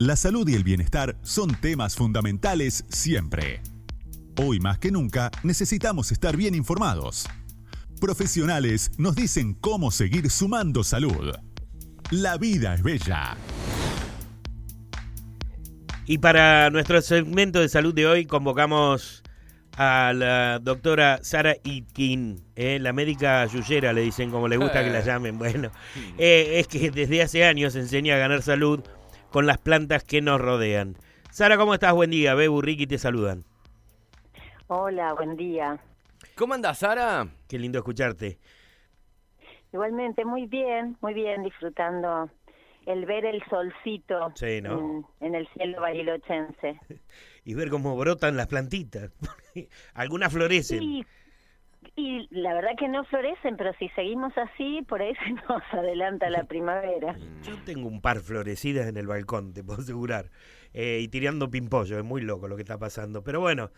La salud y el bienestar son temas fundamentales siempre. Hoy más que nunca necesitamos estar bien informados. Profesionales nos dicen cómo seguir sumando salud. La vida es bella. Y para nuestro segmento de salud de hoy convocamos a la doctora Sara Itkin, eh, la médica yuyera, le dicen como le gusta que la llamen. Bueno, eh, es que desde hace años enseña a ganar salud con las plantas que nos rodean. Sara, ¿cómo estás? Buen día. Bebu, Ricky te saludan. Hola, buen día. ¿Cómo andas, Sara? Qué lindo escucharte. Igualmente, muy bien, muy bien, disfrutando el ver el solcito Sí, ¿no? en, en el cielo barilochense. Y ver cómo brotan las plantitas. Algunas florecen. Y, y la verdad que no florecen, pero si seguimos así, por ahí se nos adelanta la primavera. Yo tengo un par florecidas en el balcón, te puedo asegurar. Eh, y tirando pimpollo, es muy loco lo que está pasando. Pero bueno,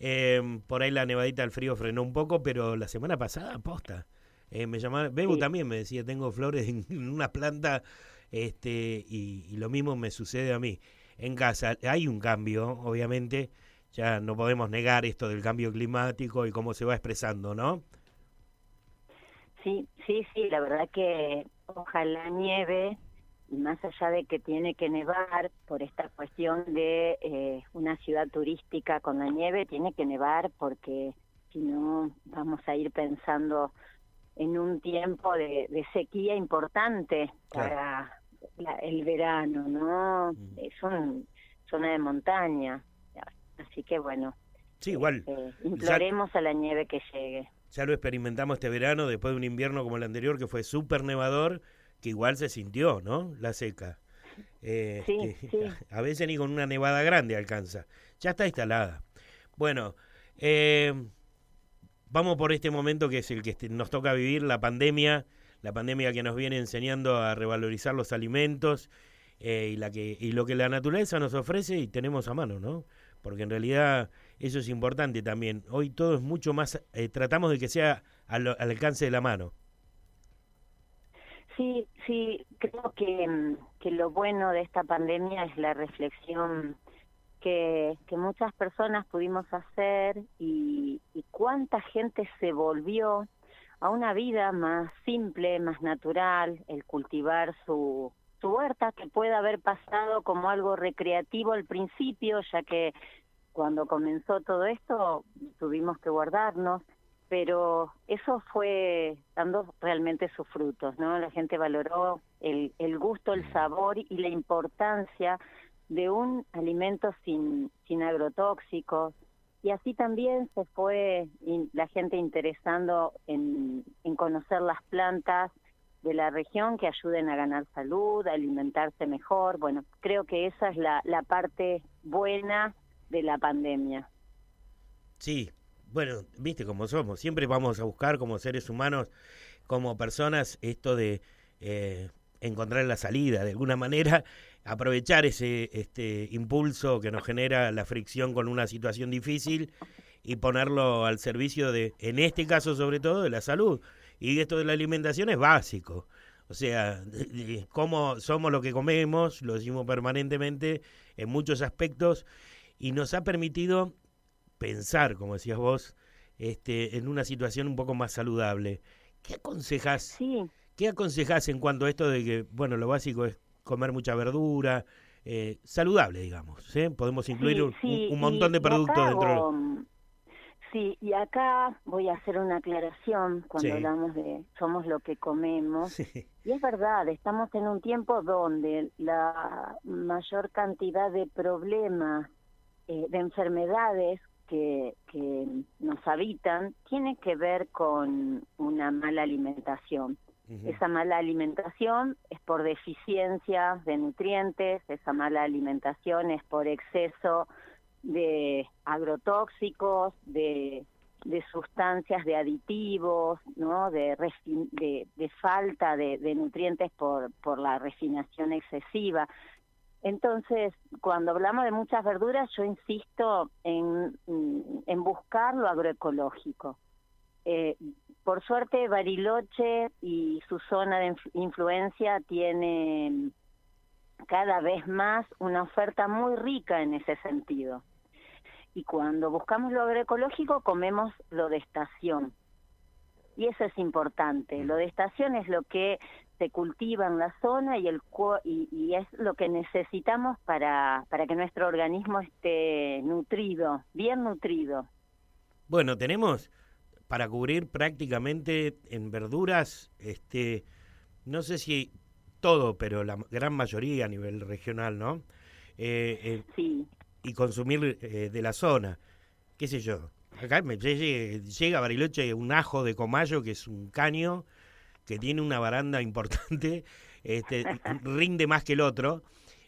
eh, por ahí la nevadita del frío frenó un poco, pero la semana pasada, posta. Eh, me llamaba, Bebu Sí. también me decía, tengo flores en, en una planta, este, y, y lo mismo me sucede a mí. En casa hay un cambio, obviamente, ya no podemos negar esto del cambio climático y cómo se va expresando, ¿no? Sí, sí, sí, la verdad que ojalá nieve, y más allá de que tiene que nevar por esta cuestión de eh, una ciudad turística con la nieve, tiene que nevar porque si no vamos a ir pensando en un tiempo de, de sequía importante Claro. para la- el verano, ¿no? Mm. Es un zona de montaña, así que bueno, Sí, igual. eh, imploremos a la nieve que llegue. Ya lo experimentamos este verano, después de un invierno como el anterior, que fue súper nevador, que igual se sintió, ¿no? La seca. Eh, Sí, este, sí. A veces ni con una nevada grande alcanza. Ya está instalada. Bueno, eh, vamos por este momento que es el que este- nos toca vivir, la pandemia, la pandemia que nos viene enseñando a revalorizar los alimentos eh, y, la que, y lo que la naturaleza nos ofrece y tenemos a mano, ¿no? Porque en realidad eso es importante también. Hoy todo es mucho más, eh, tratamos de que sea al, al alcance de la mano. Sí, sí, creo que, mm, que lo bueno de esta pandemia es la reflexión que, que muchas personas pudimos hacer y, y cuánta gente se volvió a una vida más simple, más natural, el cultivar su, su huerta, que puede haber pasado como algo recreativo al principio, ya que cuando comenzó todo esto tuvimos que guardarnos, pero eso fue dando realmente sus frutos, ¿no? La gente valoró el, el gusto, el sabor y la importancia de un alimento sin, sin agrotóxicos. Y así también se fue la gente interesando en, en conocer las plantas de la región que ayuden a ganar salud, a alimentarse mejor. Bueno, creo que esa es la, la parte buena de la pandemia. Sí, bueno, viste cómo somos. Siempre vamos a buscar como seres humanos, como personas, esto de eh, encontrar la salida, de alguna manera, aprovechar ese este impulso que nos genera la fricción con una situación difícil y ponerlo al servicio de, en este caso sobre todo, de la salud. Y esto de la alimentación es básico. O sea, cómo somos lo que comemos, lo decimos permanentemente en muchos aspectos, y nos ha permitido pensar, como decías vos, este, en una situación un poco más saludable. ¿Qué aconsejas? Sí, ¿Qué aconsejas en cuanto a esto de que, bueno, lo básico es comer mucha verdura, eh, saludable, digamos? ¿eh? Podemos incluir Sí, un, sí, un montón de productos dentro. Sí, y acá voy a hacer una aclaración cuando Sí. hablamos de somos lo que comemos. Sí, Y es verdad, estamos en un tiempo donde la mayor cantidad de problemas, eh, de enfermedades que, que nos habitan, tiene que ver con una mala alimentación. Esa mala alimentación es por deficiencia de nutrientes, esa mala alimentación es por exceso de agrotóxicos, de, de sustancias, de aditivos, ¿no? de, de, falta de, nutrientes por, por la refinación excesiva. Entonces, cuando hablamos de muchas verduras, yo insisto en, en buscar lo agroecológico. Eh, por suerte, Bariloche y su zona de influ- influencia tiene cada vez más una oferta muy rica en ese sentido. Y cuando buscamos lo agroecológico, comemos lo de estación. Y eso es importante. Lo de estación es lo que se cultiva en la zona y, el, y, y es lo que necesitamos para, para que nuestro organismo esté nutrido, bien nutrido. Bueno, tenemos para cubrir prácticamente en verduras, este, no sé si todo, pero la gran mayoría a nivel regional, ¿no? Eh, eh, sí. Y consumir eh, de la zona, qué sé yo. Acá me llega, a Bariloche un ajo de comayo que es un caño que tiene una baranda importante, este, rinde más que el otro.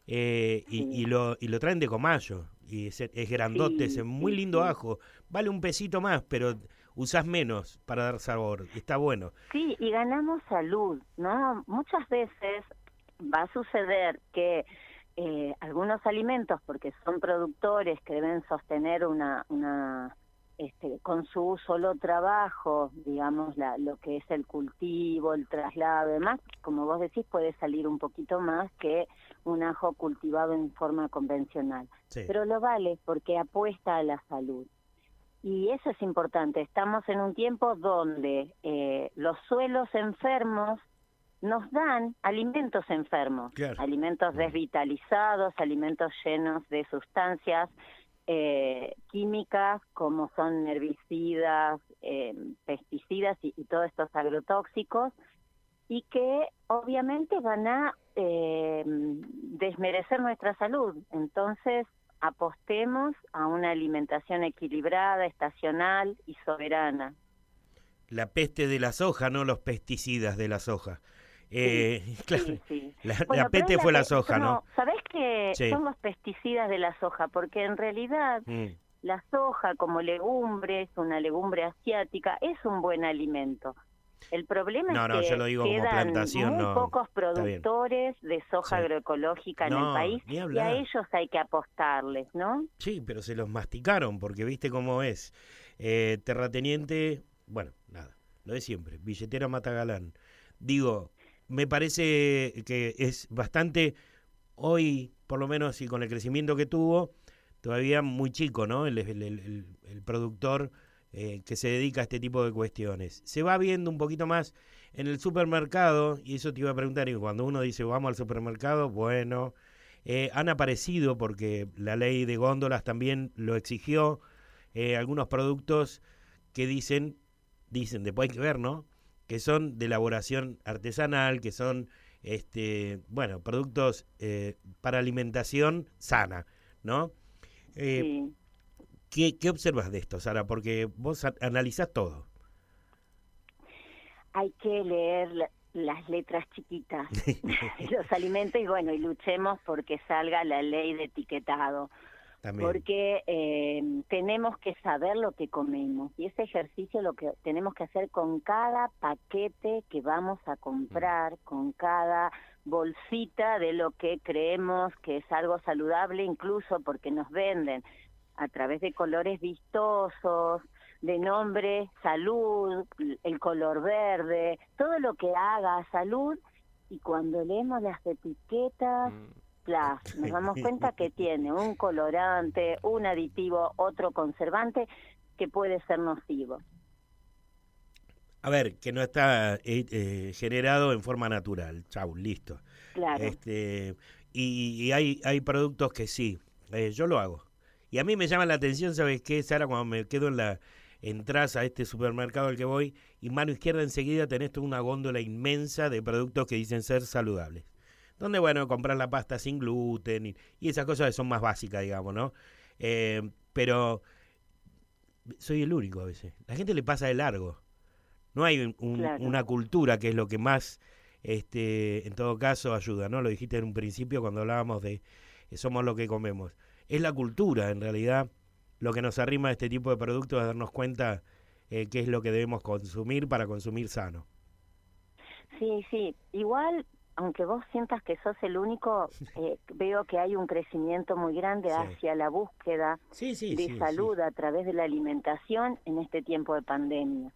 y, lo, y lo traen de comayo y es, grandote, es muy lindo ajo, vale un pesito más, pero usás menos para dar sabor, está bueno. Sí, y ganamos salud, ¿no? Muchas veces va a suceder que eh, algunos alimentos, porque son productores que deben sostener una, una este, con su solo trabajo, digamos, la, lo que es el cultivo, el traslado, demás, como vos decís, puede salir un poquito más que un ajo cultivado en forma convencional. Pero lo vale porque apuesta a la salud. Y eso es importante. Estamos en un tiempo donde eh, los suelos enfermos nos dan alimentos enfermos, alimentos desvitalizados, alimentos llenos de sustancias eh, químicas como son herbicidas, eh, pesticidas y, todos estos agrotóxicos y que obviamente van a eh, desmerecer nuestra salud. Entonces, apostemos a una alimentación equilibrada, estacional y soberana. La peste de la soja, no los pesticidas de la soja. Eh, claro, La, peste fue la soja, ¿no? ¿Sabés que son los pesticidas de la soja? Porque en realidad mm. la soja como legumbre, es una legumbre asiática, es un buen alimento. El problema es que quedan muy pocos productores de soja agroecológica en el país y a ellos hay que apostarles, ¿no? Sí, pero se los masticaron porque viste cómo es. Eh, terrateniente, bueno, nada, lo de siempre, billetera Matagalán. Digo, me parece que es bastante, hoy por lo menos y con el crecimiento que tuvo, todavía muy chico, ¿no? El, el, productor eh, que se dedica a este tipo de cuestiones. Se va viendo un poquito más en el supermercado, y eso te iba a preguntar, y cuando uno dice vamos al supermercado, bueno, eh, han aparecido, porque la ley de góndolas también lo exigió, eh, algunos productos que dicen, dicen, después hay que ver, ¿no? Que son de elaboración artesanal, que son, este, bueno, productos eh, para alimentación sana, ¿no? Eh, ¿qué, ¿Qué observas de esto, Sara? Porque vos analizás todo. Hay que leer las letras chiquitas de los alimentos y bueno, y luchemos porque salga la ley de etiquetado porque eh, tenemos que saber lo que comemos y ese ejercicio lo que tenemos que hacer con cada paquete que vamos a comprar, con cada bolsita de lo que creemos que es algo saludable, incluso porque nos venden a través de colores vistosos, de nombre, salud, el color verde, todo lo que haga salud y cuando leemos las etiquetas... Mm nos damos cuenta que tiene un colorante, un aditivo, otro conservante que puede ser nocivo. A ver, que no está eh, eh, generado en forma natural. Chau, listo. Claro. Este, y, hay, hay productos que sí, eh, yo lo hago. Y a mí me llama la atención, ¿sabes qué, Sara? Cuando me quedo en la entras a este supermercado al que voy y mano izquierda enseguida tenés toda una góndola inmensa de productos que dicen ser saludables donde, bueno, comprar la pasta sin gluten y, esas cosas son más básicas, digamos, ¿no? Eh, pero soy el único a veces. La gente le pasa de largo. No hay una cultura que es lo que más, este, en todo caso, ayuda, ¿no? Lo dijiste en un principio cuando hablábamos de eh, somos lo que comemos. Es la cultura, en realidad, lo que nos arrima a este tipo de productos, a darnos cuenta eh, qué es lo que debemos consumir para consumir sano. Sí, sí. Igual aunque vos sientas que sos el único, eh, veo que hay un crecimiento muy grande hacia la búsqueda de salud a través de la alimentación en este tiempo de pandemia.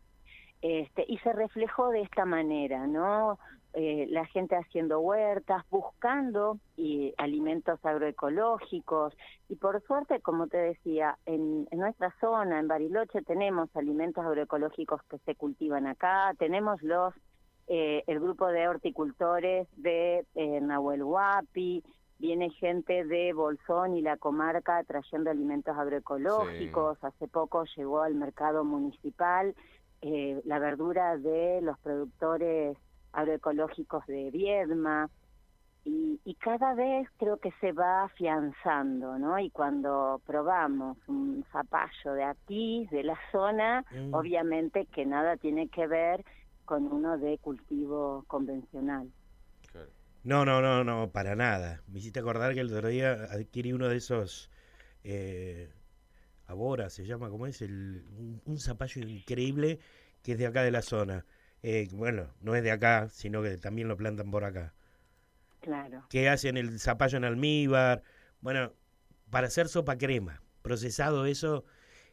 Este, y se reflejó de esta manera, ¿no? eh, la gente haciendo huertas, buscando y, alimentos agroecológicos. Y por suerte, como te decía, en, nuestra zona, en Bariloche, tenemos alimentos agroecológicos que se cultivan acá, tenemos los eh, el grupo de horticultores de eh, Nahuel Huapi, viene gente de Bolsón y la comarca trayendo alimentos agroecológicos. Hace poco llegó al mercado municipal eh, la verdura de los productores agroecológicos de Viedma. Y, y, cada vez creo que se va afianzando, ¿no? Y cuando probamos un zapallo de aquí, de la zona, mm. obviamente que nada tiene que ver con uno de cultivo convencional. No, no, no, no, para nada. Me hiciste acordar que el otro día adquirí uno de esos eh, Abora, se llama, ¿cómo es? El, un, zapallo increíble que es de acá de la zona. Eh, bueno, no es de acá, sino que también lo plantan por acá. Claro. Que hacen el zapallo en almíbar. Bueno, para hacer sopa crema, procesado eso,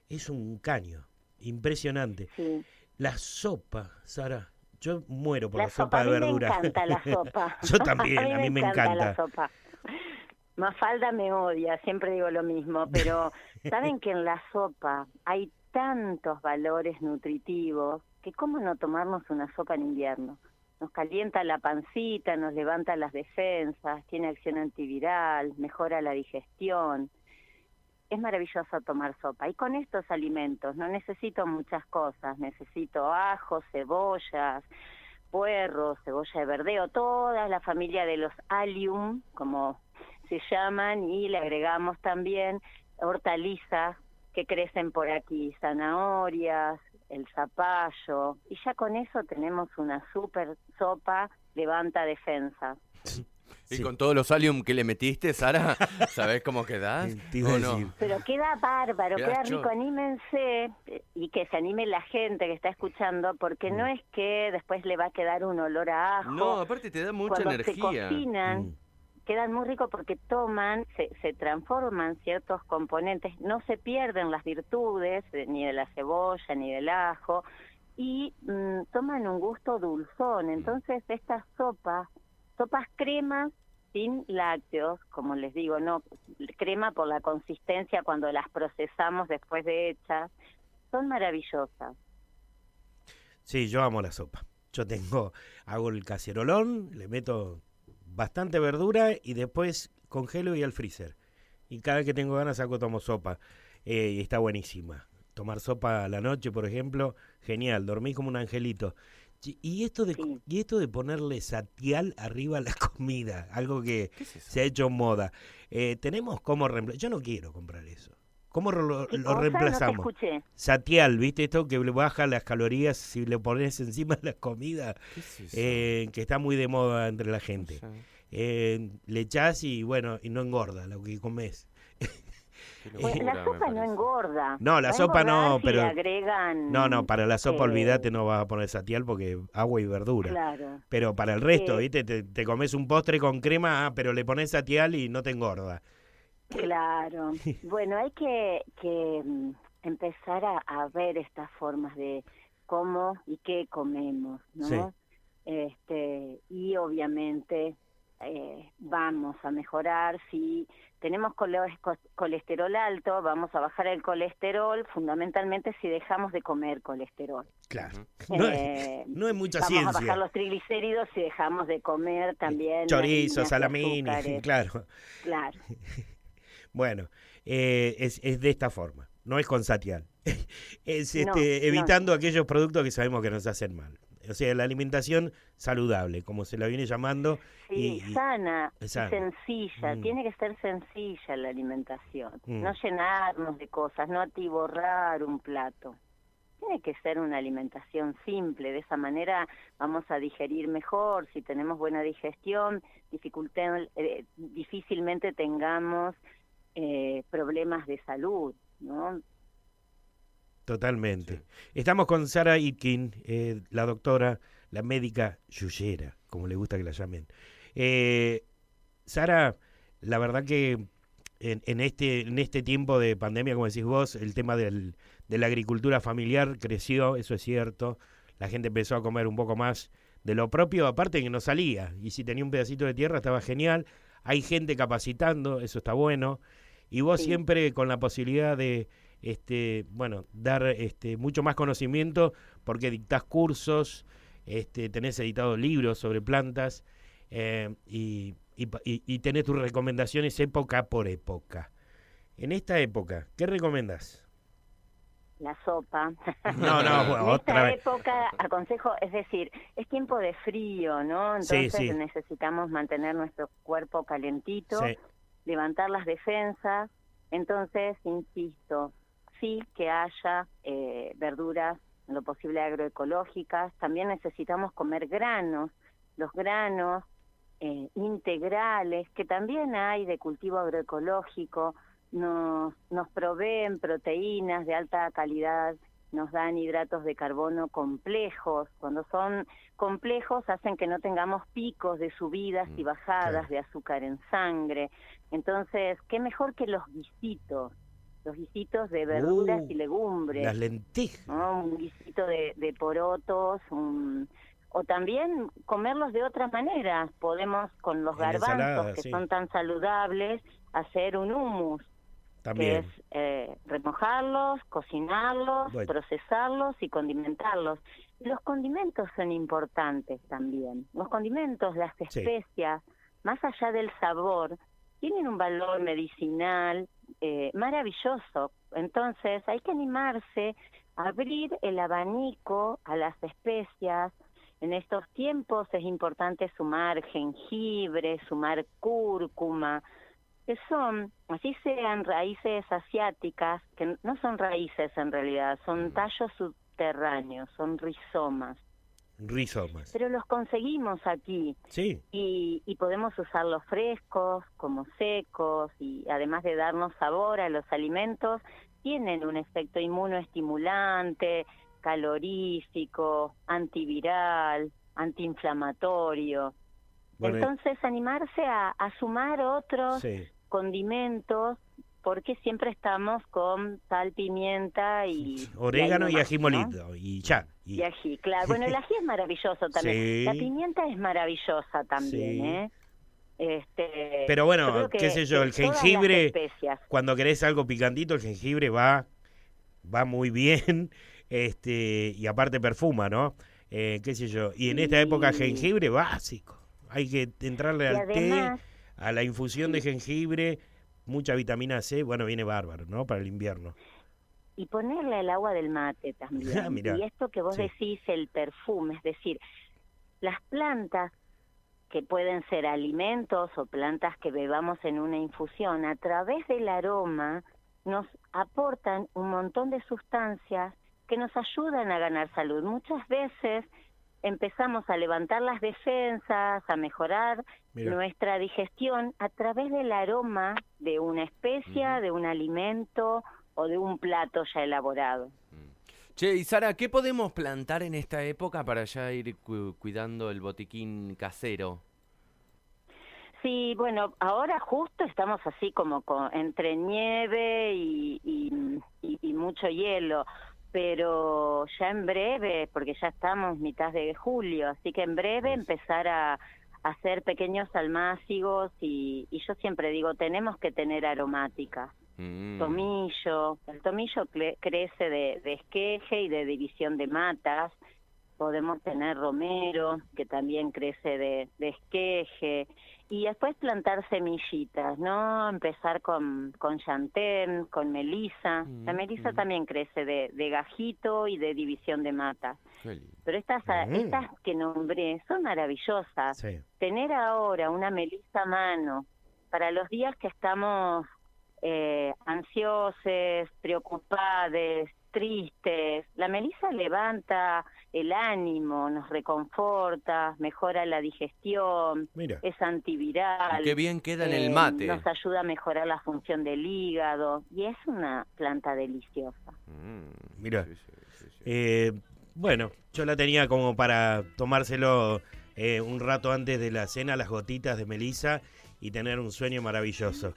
es un caño. Impresionante. Sí. La sopa, Sara, yo muero por la, sopa, de verdura. Me encanta la sopa. Yo también, a mí, me, encanta, la sopa. Mafalda me odia, siempre digo lo mismo, pero saben que en la sopa hay tantos valores nutritivos que cómo no tomarnos una sopa en invierno. Nos calienta la pancita, nos levanta las defensas, tiene acción antiviral, mejora la digestión es maravilloso tomar sopa. Y con estos alimentos no necesito muchas cosas, necesito ajo, cebollas, puerro, cebolla de verdeo, toda la familia de los allium, como se llaman, y le agregamos también hortalizas que crecen por aquí, zanahorias, el zapallo, y ya con eso tenemos una super sopa levanta defensa. Y con todos los alium que le metiste, Sara, ¿sabés cómo quedás? no? Pero queda bárbaro, queda, rico. Anímense eh, y que se anime la gente que está escuchando, porque no mm. es que después le va a quedar un olor a ajo. No, aparte te da mucha Cuando energía. Se cocinan, mm. quedan muy ricos porque toman, se, se transforman ciertos componentes, no se pierden las virtudes ni de la cebolla ni del ajo y mm, toman un gusto dulzón. Entonces, esta sopa sopas cremas sin lácteos, como les digo, no crema por la consistencia cuando las procesamos después de hechas, son maravillosas. Sí, yo amo la sopa. Yo tengo, hago el cacerolón, le meto bastante verdura y después congelo y al freezer. Y cada vez que tengo ganas saco tomo sopa. Eh, y está buenísima. Tomar sopa a la noche, por ejemplo, genial. Dormí como un angelito. Y esto de y esto de ponerle satial arriba a la comida, algo que se ha hecho moda. Eh, tenemos cómo reemplazar. Yo no quiero comprar eso. ¿Cómo lo, reemplazamos? satial, ¿viste? Esto que baja las calorías si le pones encima la comida, eh, que está muy de moda entre la gente. Eh, le echás y bueno, y no engorda lo que comes. Pues la sopa no engorda. No, la sopa no, pero. Agregan, no, no, para la sopa, olvídate, no vas a poner satial porque agua y verdura. Claro. Pero para el resto, ¿viste? Te, comes un postre con crema, ah, pero le pones satial y no te engorda. Claro. bueno, hay que, que mm, empezar a, ver estas formas de cómo y qué comemos, ¿no? Este, y obviamente eh, vamos a mejorar si tenemos colesterol alto, vamos a bajar el colesterol fundamentalmente si dejamos de comer colesterol. Claro. No, es, no es mucha vamos a bajar los triglicéridos si dejamos de comer también chorizo, salamín, claro. Claro. bueno, eh, es, es de esta forma, no es con satial. es este, evitando aquellos productos que sabemos que nos hacen mal o sea, la alimentación saludable, como se la viene llamando. y, sana, sencilla, mm. tiene que ser sencilla la alimentación, mm. no llenarnos de cosas, no atiborrar un plato. Tiene que ser una alimentación simple, de esa manera vamos a digerir mejor, si tenemos buena digestión, eh, difícilmente tengamos eh, problemas de salud, ¿no? Totalmente. Estamos con Sara Itkin, eh, la doctora, la médica yuyera, como le gusta que la llamen. Eh, Sara, la verdad que en, este, en este tiempo de pandemia, como decís vos, el tema del, de la agricultura familiar creció, eso es cierto. La gente empezó a comer un poco más de lo propio, aparte que no salía. Y si tenía un pedacito de tierra estaba genial. Hay gente capacitando, eso está bueno. Y vos Sí. siempre con la posibilidad de, este, bueno, dar este, mucho más conocimiento porque dictás cursos, este, tenés editado libros sobre plantas eh, y, y, y- tenés tus recomendaciones época por época. En esta época, ¿qué recomendás? La sopa. No, no, en bueno, otra esta vez. época aconsejo, es decir, es tiempo de frío, ¿no? Sí, Entonces sí. necesitamos mantener nuestro cuerpo calentito, Sí, levantar las defensas. Entonces, insisto, sí que haya eh, verduras en lo posible agroecológicas. También necesitamos comer granos, los granos eh, integrales, que también hay de cultivo agroecológico, nos, nos proveen proteínas de alta calidad, nos dan hidratos de carbono complejos. Cuando son complejos hacen que no tengamos picos de subidas y Mm, bajadas de azúcar en sangre. Entonces, qué mejor que los guisitos, los guisitos de verduras Uh, y legumbres. las lentejas. ¿no? Un guisito de, de porotos, un- o también comerlos de otra manera. Podemos con los En garbanzos, ensalada, que sí. son tan saludables, hacer un hummus, que También. es eh, remojarlos, cocinarlos, Bueno. procesarlos y condimentarlos. Los condimentos son importantes también. Los condimentos, las Sí. especias, más allá del sabor, tienen un valor medicinal eh, maravilloso. Entonces hay que animarse a abrir el abanico a las especias. En estos tiempos es importante sumar jengibre, sumar cúrcuma, que son, así sean raíces asiáticas, que no son raíces en realidad, son tallos subterráneos, son rizomas, Rizomas. pero los conseguimos aquí Sí, y, y podemos usarlos frescos como secos y además de darnos sabor a los alimentos, tienen un efecto inmunoestimulante, calorífico, antiviral, antiinflamatorio. bueno, Entonces animarse a, a sumar otros sí. condimentos porque siempre estamos con sal, pimienta y Orégano y, más, ají ¿no? molido. Y ya. y- Y ají, claro. Bueno, el ají es maravilloso también. Sí. La pimienta es maravillosa también, Sí. ¿eh? Este, Pero bueno, que- qué sé yo, el jengibre, cuando querés algo picantito, el jengibre va, va muy bien, este, y aparte perfuma, ¿no? Eh, qué sé yo. Y en esta época jengibre básico. Hay que entrarle Y al además, té, a la infusión de jengibre, mucha vitamina C, bueno, viene bárbaro, ¿no? Para el invierno. y ponerle el agua del mate también. Ah, y esto que vos Sí. decís, el perfume, es decir, las plantas que pueden ser alimentos o plantas que bebamos en una infusión, a través del aroma nos aportan un montón de sustancias que nos ayudan a ganar salud. Muchas veces empezamos a levantar las defensas, a mejorar Mira. nuestra digestión a través del aroma de una especia, de un alimento o de un plato ya elaborado. Che, y Sara, ¿qué podemos plantar en esta época para ya ir cu- cuidando el botiquín casero? Sí, bueno, ahora justo estamos así como con, entre nieve y, y- y- y mucho hielo, pero ya en breve, porque ya estamos mitad de julio, así que en breve empezar a, hacer pequeños almácigos y, y yo siempre digo, tenemos que tener aromáticas. Mm. tomillo. El tomillo crece de, de esqueje y de división de matas. Podemos tener romero, que también crece de, de esqueje. Y después plantar semillitas, ¿no? Empezar con, con chantén, con melisa. La Mm, melisa mm. también crece de, de gajito y de división de matas. Pero estas, a- Mm. estas que nombré son maravillosas Sí. tener ahora una melisa a mano para los días que estamos eh, ansiosos, preocupados, tristes, la melisa levanta el ánimo, nos reconforta, mejora la digestión, Mira. es antiviral. Y qué bien queda en el eh, mate. Nos ayuda a mejorar la función del hígado y es una planta deliciosa. Mm, Mira. sí, sí, sí, sí. Eh, bueno, yo la tenía como para tomárselo eh, un rato antes de la cena, las gotitas de Melissa y tener un sueño maravilloso.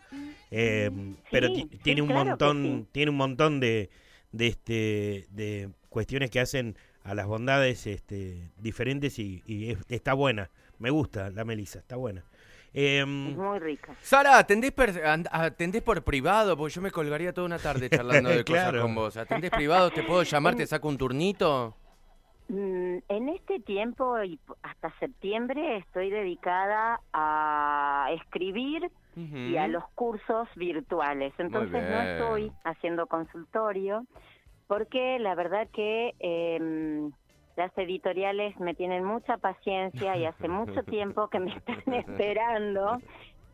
Eh, pero ti- sí, tiene un claro montón, sí. tiene un montón de, de este de cuestiones que hacen a las bondades este, diferentes y, y es- está buena. Me gusta la melisa, está buena. Em, Es muy rica. Sara, ¿atendés, per- atendés por privado? Porque yo me colgaría toda una tarde charlando de cosas Claro. con vos. ¿Atendés privado? ¿Te puedo llamar? ¿Te saco un turnito? Mm, En este tiempo y hasta septiembre estoy dedicada a escribir y a los cursos virtuales. Entonces no estoy haciendo consultorio porque la verdad que em, las editoriales me tienen mucha paciencia y hace mucho tiempo que me están esperando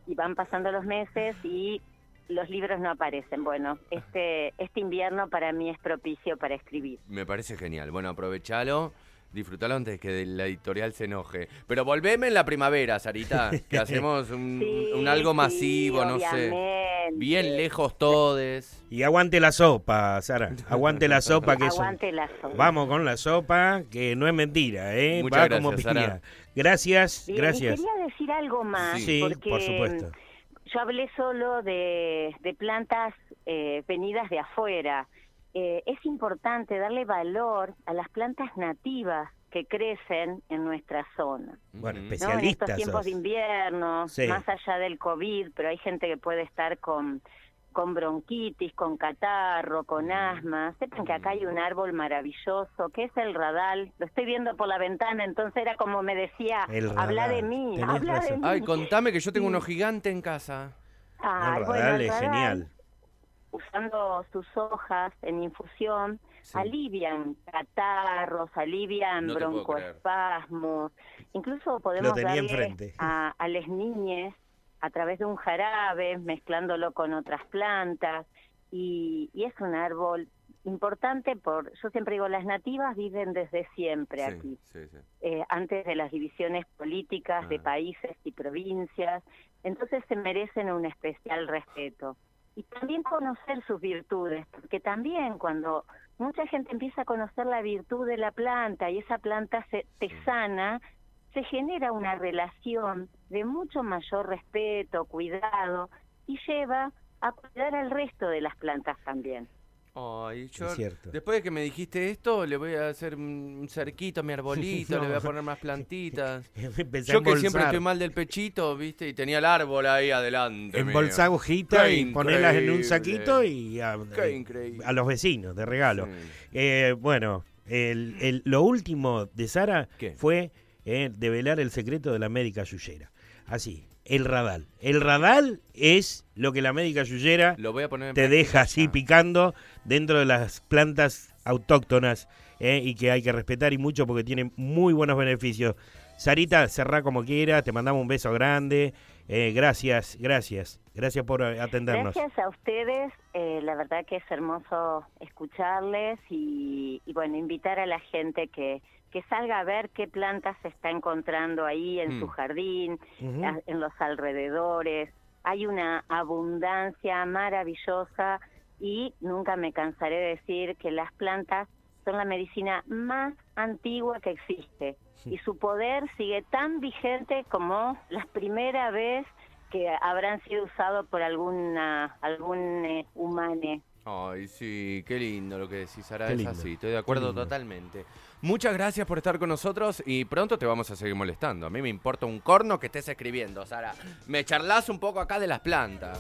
y van pasando los meses y los libros no aparecen. Bueno, este este invierno para mí es propicio para escribir. Me parece genial. Bueno, aprovechalo. Disfrutalo antes que la editorial se enoje. Pero volveme en la primavera, Sarita, que hacemos un, Sí, un algo sí, masivo, no sé. Bien lejos todes. y aguante la sopa, Sara. Aguante la sopa, que. Aguante la sopa. Vamos con la sopa, que no es mentira, ¿eh? Muchas Va gracias, como Sara. Gracias, Bien, y gracias. quería decir algo más, Sí, porque por supuesto. Yo hablé solo de, de plantas eh, venidas de afuera. Eh, es importante darle valor a las plantas nativas que crecen en nuestra zona. Bueno, Ujú. ¿no? En estos tiempos sos. de invierno, Sí. más allá del COVID, pero hay gente que puede estar con, con bronquitis, con catarro, con asma. Sepan que acá hay un árbol maravilloso, que es el radal. Lo estoy viendo por la ventana, entonces era como me decía, habla de mí, Tenés habla de mí. Ay, contame que yo tengo Sí. uno gigante en casa. Ay, El bueno, radal el es radal, genial. Usando sus hojas en infusión, Sí. alivian catarros, alivian No broncoespasmos. Incluso podemos darle a, a las niñas a través de un jarabe, mezclándolo con otras plantas. Y, y es un árbol importante por, yo siempre digo, las nativas viven desde siempre Sí, aquí sí, sí. eh, antes de las divisiones políticas de países y provincias, entonces se merecen un especial respeto. Y también conocer sus virtudes, porque también cuando mucha gente empieza a conocer la virtud de la planta y esa planta se, te sana, se genera una relación de mucho mayor respeto, cuidado, y lleva a cuidar al resto de las plantas también. Ay, yo, Es cierto. después de que me dijiste esto, le voy a hacer un cerquito a mi arbolito, le voy a poner más plantitas. Yo que siempre estoy mal del pechito, viste, y tenía el árbol ahí adelante. Embolsá hojitas y ponerlas en un saquito y a, Qué eh, increíble. a los vecinos de regalo. Sí. Eh, bueno, el, el- lo último de Sara ¿Qué? fue eh, develar el secreto de la médica yuyera. Así, el radal. El radal es lo que la médica yuyera Lo voy a poner en te práctica deja así ya. picando dentro de las plantas autóctonas eh, y que hay que respetar y mucho porque tiene muy buenos beneficios. Sarita, cerrá como quiera, te mandamos un beso grande. eh, gracias, gracias, gracias por eh, atendernos. Gracias a ustedes, eh, la verdad que es hermoso escucharles y, y, bueno, invitar a la gente que, que salga a ver qué plantas se está encontrando ahí en Mm. su jardín, Ujú. a- en los alrededores. Hay una abundancia maravillosa y nunca me cansaré de decir que las plantas son la medicina más antigua que existe y su poder sigue tan vigente como la primera vez que habrán sido usados por alguna algún eh, humane. Ay, sí, qué lindo lo que decís, Sara. Es así, estoy de acuerdo totalmente. Muchas gracias por estar con nosotros y pronto te vamos a seguir molestando. A mí me importa un corno que estés escribiendo, Sara. Me charlas un poco acá de las plantas.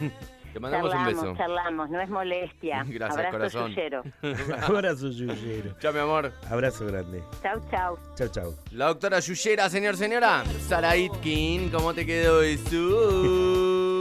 Te mandamos charlamos, un beso. charlamos, no es molestia. Gracias, Abrazo corazón. yuyero. Abrazo, Yuyero. Chao, mi amor. Abrazo grande. Chau, chau. Chao, chao. La doctora Yuyera, señor, señora. Sara Itkin, ¿cómo te quedó eso?